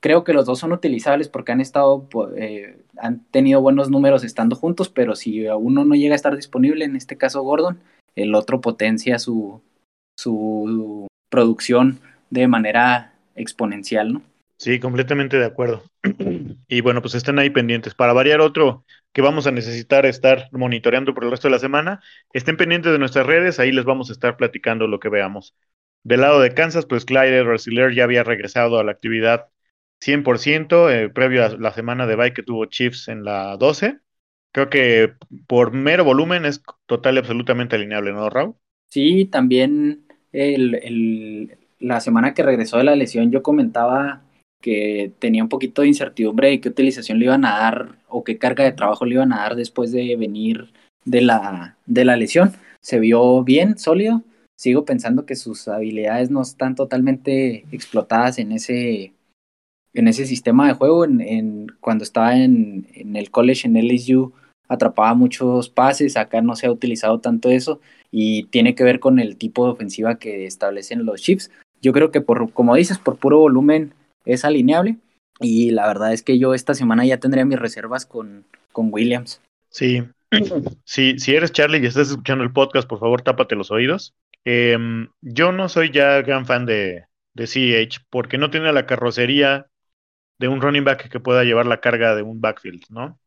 Creo que los dos son utilizables porque han estado, eh, han tenido buenos números estando juntos, pero si uno no llega a estar disponible, en este caso Gordon, el otro potencia su, su producción de manera exponencial, ¿no? Sí, completamente de acuerdo. *clears throat* Y bueno, pues estén ahí pendientes. Para variar otro que vamos a necesitar estar monitoreando por el resto de la semana, estén pendientes de nuestras redes, ahí les vamos a estar platicando lo que veamos. Del lado de Kansas, pues Clyde Rosiller ya había regresado a la actividad 100% eh, previo a la semana de bye que tuvo Chiefs en la 12. Creo que por mero volumen es total y absolutamente alineable, ¿no, Raúl? Sí, también el, el, la semana que regresó de la lesión yo comentaba que tenía un poquito de incertidumbre de qué utilización le iban a dar o qué carga de trabajo le iban a dar después de venir de la, de la lesión. Se vio bien, sólido. Sigo pensando que sus habilidades no están totalmente explotadas en ese, en ese sistema de juego. En, cuando estaba en, en, el college en LSU atrapaba muchos pases, acá no se ha utilizado tanto eso y tiene que ver con el tipo de ofensiva que establecen los chips. Yo creo que por, como dices, por puro volumen es alineable. Y la verdad es que yo esta semana ya tendría mis reservas con, con Williams. Sí, *clears throat* sí, si eres Charlie y estás escuchando el podcast, por favor tápate los oídos. Em, yo no soy ya gran fan de, de CH porque no tiene la carrocería de un running back que pueda llevar la carga de un backfield, ¿no?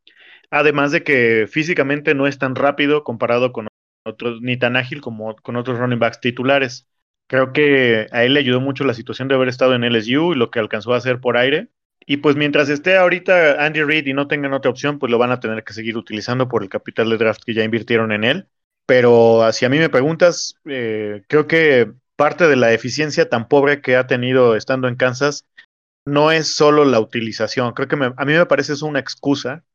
Además de que físicamente no es tan rápido comparado con otros, ni tan ágil como con otros running backs titulares. Creo que a él le ayudó mucho la situación de haber estado en LSU y lo que alcanzó a hacer por aire. Y pues mientras esté ahorita Andy Reid y no tengan otra opción, pues lo van a tener que seguir utilizando por el capital de draft que ya invirtieron en él. Pero si a mí me preguntas, eh, creo que parte de la eficiencia tan pobre que ha tenido estando en Kansas no es solo la utilización. Creo que a mí me parece es una excusa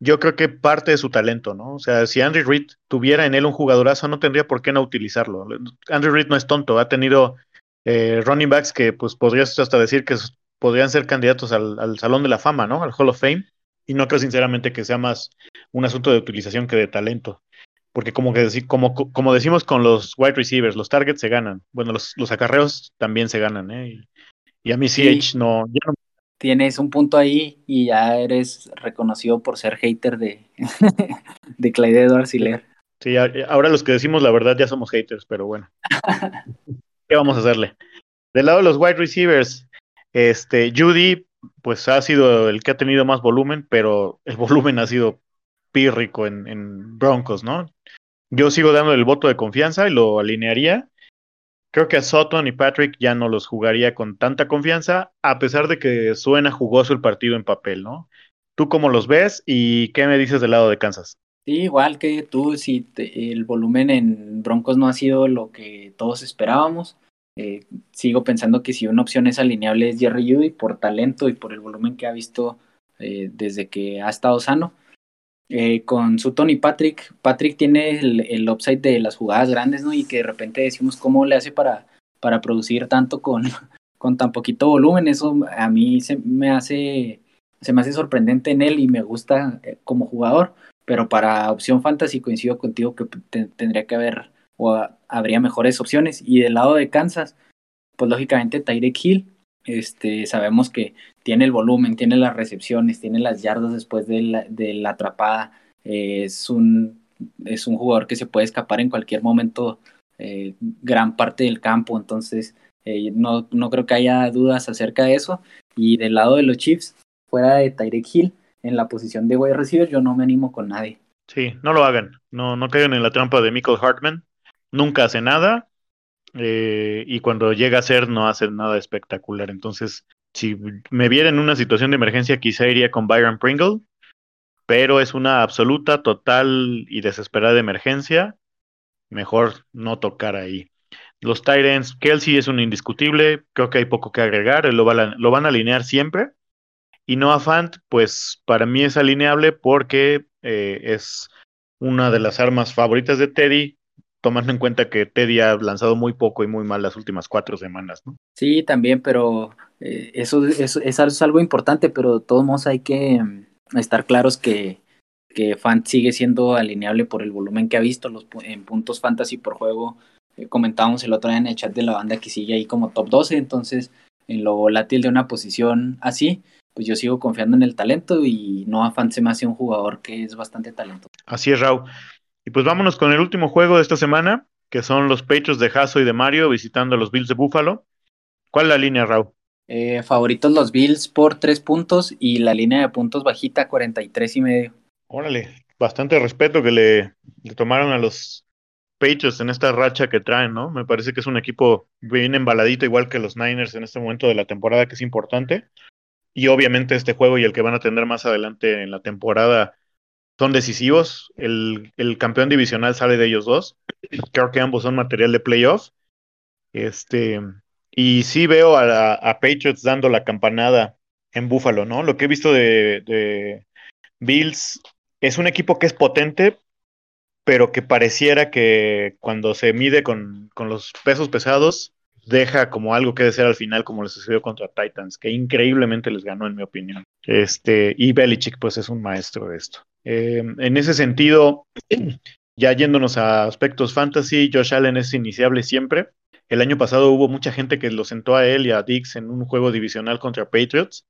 yo creo que parte de su talento, ¿no? O sea, si Andrew Reid tuviera en él un jugadorazo, no tendría por qué no utilizarlo. Andrew Reid no es tonto, ha tenido eh, running backs que pues podrías hasta decir que podrían ser candidatos al, Salón de la Fama, ¿no? Al Hall of Fame. Y no creo sinceramente que sea más un asunto de utilización que de talento. Porque como, que, como, como decimos con los wide receivers, los targets se ganan. Bueno, los, los acarreos también se ganan, ¿eh? Y, a mí CH no, ya no tienes un punto ahí y ya eres reconocido por ser hater de, *laughs* de Clyde Edwards Sí, ahora los que decimos la verdad ya somos haters, pero bueno. *laughs* ¿Qué vamos a hacerle? Del lado de los wide receivers, este, Judy, pues ha sido el que ha tenido más volumen, pero el *laughs* volumen ha sido pírrico en, en Broncos, ¿no? Yo sigo dando el voto de confianza y lo alinearía. Creo que a Sutton y Patrick ya no los jugaría con tanta confianza, a pesar de que suena jugoso el partido en papel, ¿no? ¿Tú cómo los ves y qué me dices del lado de Kansas? Sí, igual que tú, si el volumen en Broncos no ha sido lo que todos esperábamos. Eh, sigo pensando que si una opción es alineable es Jerry Judy por talento y por el volumen que ha visto eh, desde que ha estado sano. Eh, con Sutton y Patrick, Patrick tiene el, el, upside de las jugadas grandes, ¿no? Y que de repente decimos cómo le hace para, para producir tanto con, *laughs* con tan poquito volumen. Eso a mí se me hace, se me hace sorprendente en él y me gusta como jugador pero para opción fantasy coincido contigo que tendría que haber o habría mejores opciones. Y del lado de Kansas, pues lógicamente Tyreek Hill, este, sabemos que tiene el volumen, tiene las recepciones, tiene las yardas después de la, de la atrapada, es, un, es un jugador que se puede escapar en cualquier momento eh, gran parte del campo, entonces eh, no, no creo que haya dudas acerca de eso. Y del lado de los Chiefs, fuera de Tyreek Hill, en la posición de wide receiver, yo no me animo con nadie. Sí, no lo hagan. No, no caigan en la trampa de Michael Hartman. Nunca hace nada. Eh, y cuando llega a ser, no hace nada espectacular. Entonces, si me viera en una situación de emergencia, quizá iría con Byron Pringle. Pero es una absoluta, total y desesperada emergencia. Mejor no tocar ahí. Los Titans, Kelsey es un indiscutible. Creo que hay poco que agregar. Lo, lo van a alinear siempre. Y Noah Fant, pues para mí es alineable porque eh, es una de las armas favoritas de Teddy, tomando en cuenta que Teddy ha lanzado muy poco y muy mal las últimas cuatro semanas, ¿no? Sí, también, pero eh, eso, es algo importante, pero de todos modos hay que mm, estar claros que, que Fant sigue siendo alineable por el volumen que ha visto los, en puntos fantasy por juego. Eh, comentábamos el otro día en el chat de la banda que sigue ahí como top 12, entonces en lo volátil de una posición así, pues yo sigo confiando en el talento y no afance más me un jugador que es bastante talento. Así es, Raúl. Y pues vámonos con el último juego de esta semana, que son los Patriots de Jaso y de Mario visitando a los Bills de Buffalo. ¿Cuál es la línea, Raúl? Eh, favoritos los Bills por tres puntos y la línea de puntos bajita 43 y medio. Órale, bastante respeto que le, le tomaron a los Patriots en esta racha que traen, ¿no? Me parece que es un equipo bien embaladito, igual que los Niners en este momento de la temporada, que es importante. Y obviamente este juego y el que van a tener más adelante en la temporada son decisivos. El, campeón divisional sale de ellos dos. Creo que ambos son material de playoff. Este, y sí veo a, Patriots dando la campanada en Buffalo, ¿no? Lo que he visto de, Bills es un equipo que es potente, pero que pareciera que cuando se mide con, con los pesos pesados, deja como algo que desear al final, como le sucedió contra Titans, que increíblemente les ganó, en mi opinión. Este, y Belichick, pues es un maestro de esto. Eh, en ese sentido, ya yéndonos a aspectos fantasy, Josh Allen es iniciable siempre. El año pasado hubo mucha gente que lo sentó a él y a Dix en un juego divisional contra Patriots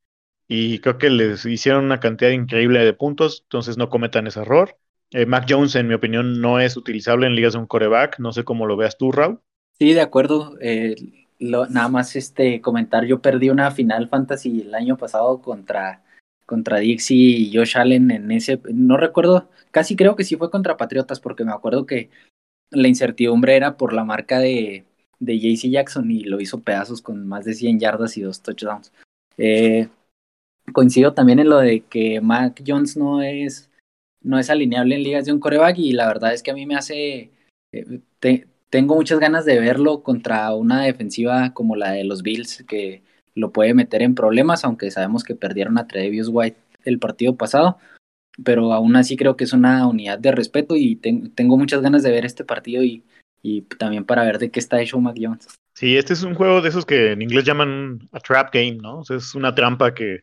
y creo que les hicieron una cantidad increíble de puntos, entonces no cometan ese error. Eh, Mac Jones, en mi opinión, no es utilizable en ligas de un coreback, no sé cómo lo veas tú, Raúl. Sí, de acuerdo. Eh, nada más este comentar, yo perdí una final fantasy el año pasado contra, contra Dixie y Josh Allen en ese, no recuerdo, casi creo que sí fue contra Patriotas, porque me acuerdo que la incertidumbre era por la marca de, de JC Jackson y lo hizo pedazos con más de 100 yardas y dos touchdowns. Eh, coincido también en lo de que Mac Jones no es, no es alineable en ligas de un coreback y la verdad es que a mí me hace... Eh, tengo muchas ganas de verlo contra una defensiva como la de los Bills, que lo puede meter en problemas, aunque sabemos que perdieron a Trevius White el partido pasado, pero aún así creo que es una unidad de respeto y tengo muchas ganas de ver este partido y, también para ver de qué está hecho Mac Jones. Sí, este es un juego de esos que en inglés llaman a trap game, ¿no? O sea, es una trampa que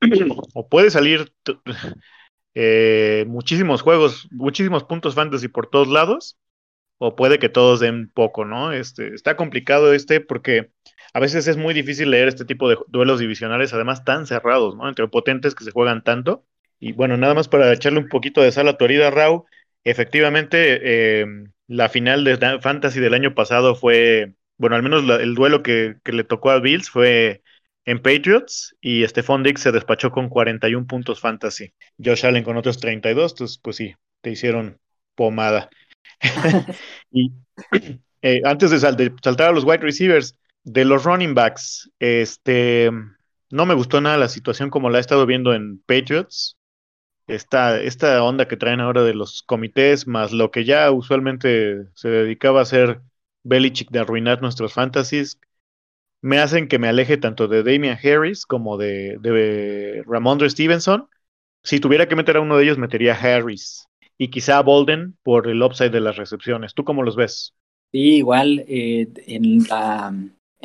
*clears throat* o puede salir *laughs* eh, muchísimos juegos, muchísimos puntos fantasy por todos lados, o puede que todos den poco, ¿no? Este, está complicado este porque a veces es muy difícil leer este tipo de duelos divisionales, además tan cerrados, ¿no? Entre potentes que se juegan tanto. Y bueno, nada más para echarle un poquito de sal a tu herida, Rau, efectivamente, eh, la final de Fantasy del año pasado fue, bueno, al menos el duelo que, le tocó a Bills fue en Patriots y Stephon Diggs se despachó con 41 puntos Fantasy. Josh Allen con otros 32, entonces pues sí, te hicieron pomada. *laughs* y *clears throat* eh, antes de saltar a los wide receivers, de los running backs, este, no me gustó nada la situación como la he estado viendo en Patriots. Esta, esta onda que traen ahora de los comités, más lo que ya usualmente se dedicaba a hacer Belichick de arruinar nuestros fantasies, me hacen que me aleje tanto de Damian Harris como de, de Ramondre Stevenson. Si tuviera que meter a uno de ellos, metería a Harris y quizá a Bolden por el upside de las recepciones. ¿Tú cómo los ves? Sí, igual eh, en la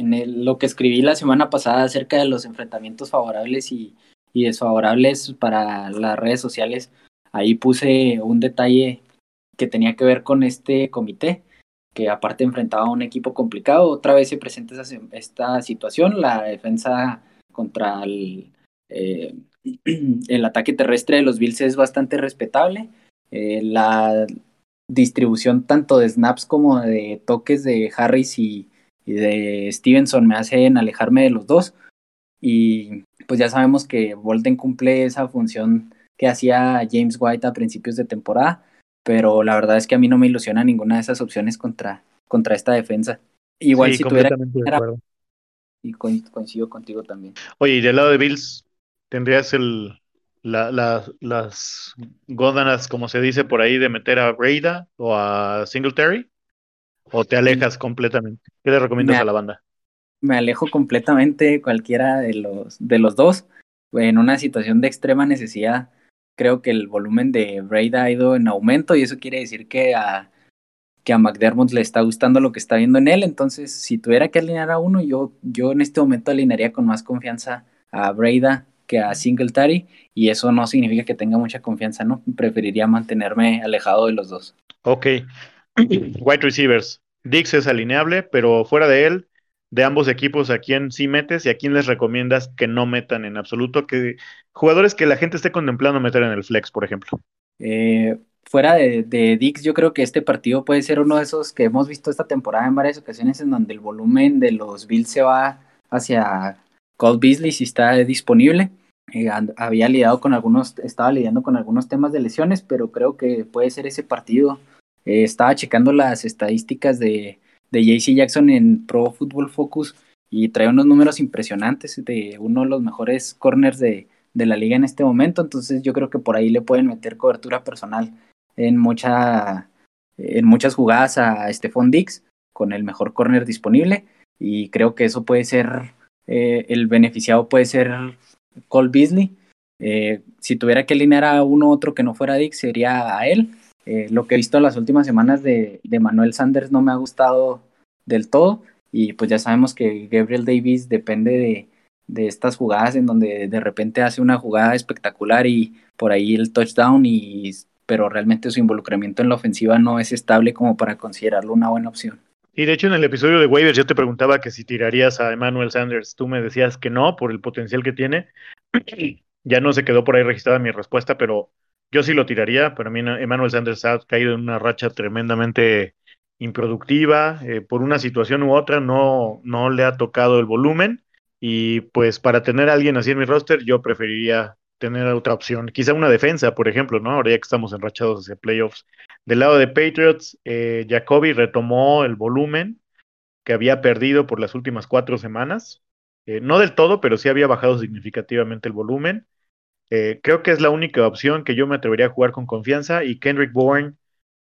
en lo que escribí la semana pasada acerca de los enfrentamientos favorables y, desfavorables para las redes sociales, ahí puse un detalle que tenía que ver con este comité, que aparte enfrentaba a un equipo complicado, otra vez se presenta esta situación, la defensa contra el, eh, *clears throat* el ataque terrestre de los Bills es bastante respetable, eh, la distribución tanto de snaps como de toques de Harris y, y de Stevenson me hacen alejarme de los dos. Y pues ya sabemos que Bolden cumple esa función que hacía James White a principios de temporada, pero la verdad es que a mí no me ilusiona ninguna de esas opciones contra, contra esta defensa. Igual si tuviera y coincido contigo también. Oye, y del lado de Bills, ¿tendrías el la, las gódanas, como se dice por ahí, de meter a Reida o a Singletary? ¿O te alejas completamente? ¿Qué le recomiendas a la banda? Me alejo completamente cualquiera de los, de los dos. En una situación de extrema necesidad, creo que el volumen de Braid ha ido en aumento y eso quiere decir que a, que a McDermott le está gustando lo que está viendo en él. Entonces, si tuviera que alinear a uno, yo, yo en este momento alinearía con más confianza a Breda que a Singletary y eso no significa que tenga mucha confianza, ¿no? Preferiría mantenerme alejado de los dos. Ok. *clears throat* Wide receivers. Dix es alineable, pero fuera de él, de ambos equipos, ¿a quién sí metes y a quién les recomiendas que no metan en absoluto? Que jugadores que la gente esté contemplando meter en el flex, por ejemplo. Eh, fuera de, Dix, yo creo que este partido puede ser uno de esos que hemos visto esta temporada en varias ocasiones en donde el volumen de los Bills se va hacia Cold Beasley si está disponible. Eh, había lidiado con algunos, estaba lidiando con algunos temas de lesiones, pero creo que puede ser ese partido eh, estaba checando las estadísticas de, de JC Jackson en Pro Football Focus y trae unos números impresionantes de uno de los mejores corners de, de, la liga en este momento. Entonces yo creo que por ahí le pueden meter cobertura personal en, mucha, en muchas jugadas a Stephon Dix con el mejor corner disponible. Y creo que eso puede ser, eh, el beneficiado puede ser Cole Beasley. Eh, si tuviera que alinear a uno otro que no fuera Dix, sería a él. Eh, lo que he visto las últimas semanas de, Manuel Sanders no me ha gustado del todo y pues ya sabemos que Gabriel Davis depende de, de estas jugadas en donde de repente hace una jugada espectacular y por ahí el touchdown y pero realmente su involucramiento en la ofensiva no es estable como para considerarlo una buena opción. Y de hecho en el episodio de waivers yo te preguntaba que si tirarías a Emmanuel Sanders, tú me decías que no por el potencial que tiene. *clears throat* ya no se quedó por ahí registrada mi respuesta, pero yo sí lo tiraría, pero a mí Emmanuel Sanders ha caído en una racha tremendamente improductiva, eh, por una situación u otra no, no le ha tocado el volumen y pues para tener a alguien así en mi roster yo preferiría tener otra opción, quizá una defensa, por ejemplo, ¿no? Ahora ya que estamos enrachados hacia playoffs. Del lado de Patriots, eh, Jacoby retomó el volumen que había perdido por las últimas cuatro semanas. Eh, no del todo, pero sí había bajado significativamente el volumen. Eh, creo que es la única opción que yo me atrevería a jugar con confianza y Kendrick Bourne,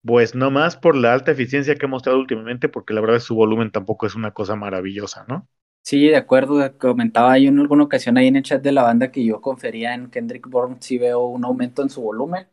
pues no más por la alta eficiencia que ha mostrado últimamente, porque la verdad es su volumen tampoco es una cosa maravillosa, ¿no? Sí, de acuerdo, comentaba yo en alguna ocasión ahí en el chat de la banda que yo confería en Kendrick Bourne si veo un aumento en su volumen.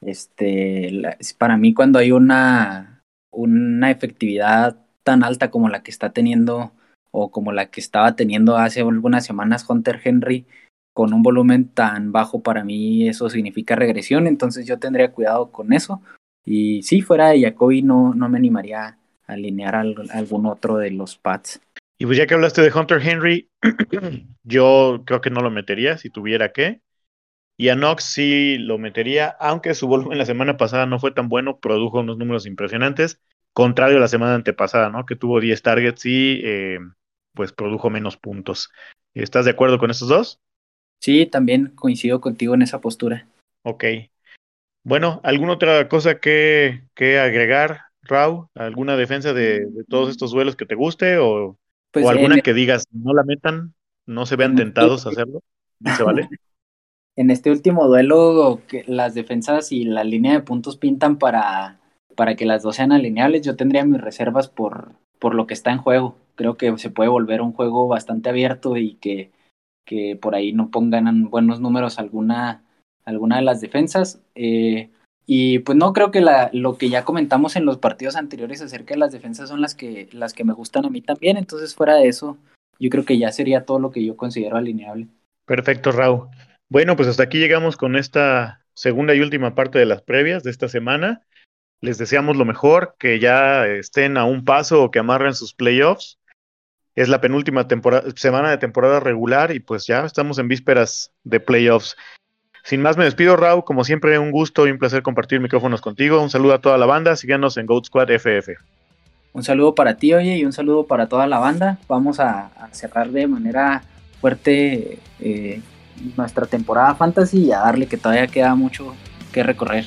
Este, para mí cuando hay una, una efectividad tan alta como la que está teniendo o como la que estaba teniendo hace algunas semanas Hunter Henry, con un volumen tan bajo para mí eso significa regresión, entonces yo tendría cuidado con eso. Y si fuera de Jacoby no, no me animaría a alinear a algún otro de los pads. Y pues ya que hablaste de Hunter Henry, *clears throat* yo creo que no lo metería si tuviera que. Y a Knox sí lo metería, aunque su volumen la semana pasada no fue tan bueno, produjo unos números impresionantes, contrario a la semana antepasada, ¿no? Que tuvo 10 targets y eh, pues produjo menos puntos. ¿Estás de acuerdo con estos dos? Sí, también coincido contigo en esa postura. Ok. Bueno, ¿alguna otra cosa que, que agregar, Rau? ¿Alguna defensa de, todos estos duelos que te guste o, pues alguna que digas no la metan, no se vean tentados a hacerlo? ¿Se vale? *laughs* en este último duelo que las defensas y la línea de puntos pintan para, para que las dos sean alineables, yo tendría mis reservas por, por lo que está en juego. Creo que se puede volver un juego bastante abierto y que, que por ahí no pongan buenos números alguna, alguna de las defensas. Eh, y pues no creo que lo que ya comentamos en los partidos anteriores acerca de las defensas son las que, las que me gustan a mí también. Entonces, fuera de eso, yo creo que ya sería todo lo que yo considero alineable. Perfecto, Raúl. Bueno, pues hasta aquí llegamos con esta segunda y última parte de las previas de esta semana. Les deseamos lo mejor, que ya estén a un paso o que amarren sus playoffs. Es la penúltima semana de temporada regular y pues ya estamos en vísperas de playoffs. Sin más me despido, Raúl. Como siempre, un gusto y un placer compartir micrófonos contigo. Un saludo a toda la banda. Síganos en Goat Squad FF. Un saludo para ti, oye, y un saludo para toda la banda. Vamos a, cerrar de manera fuerte eh, nuestra temporada fantasy y a darle que todavía queda mucho que recorrer.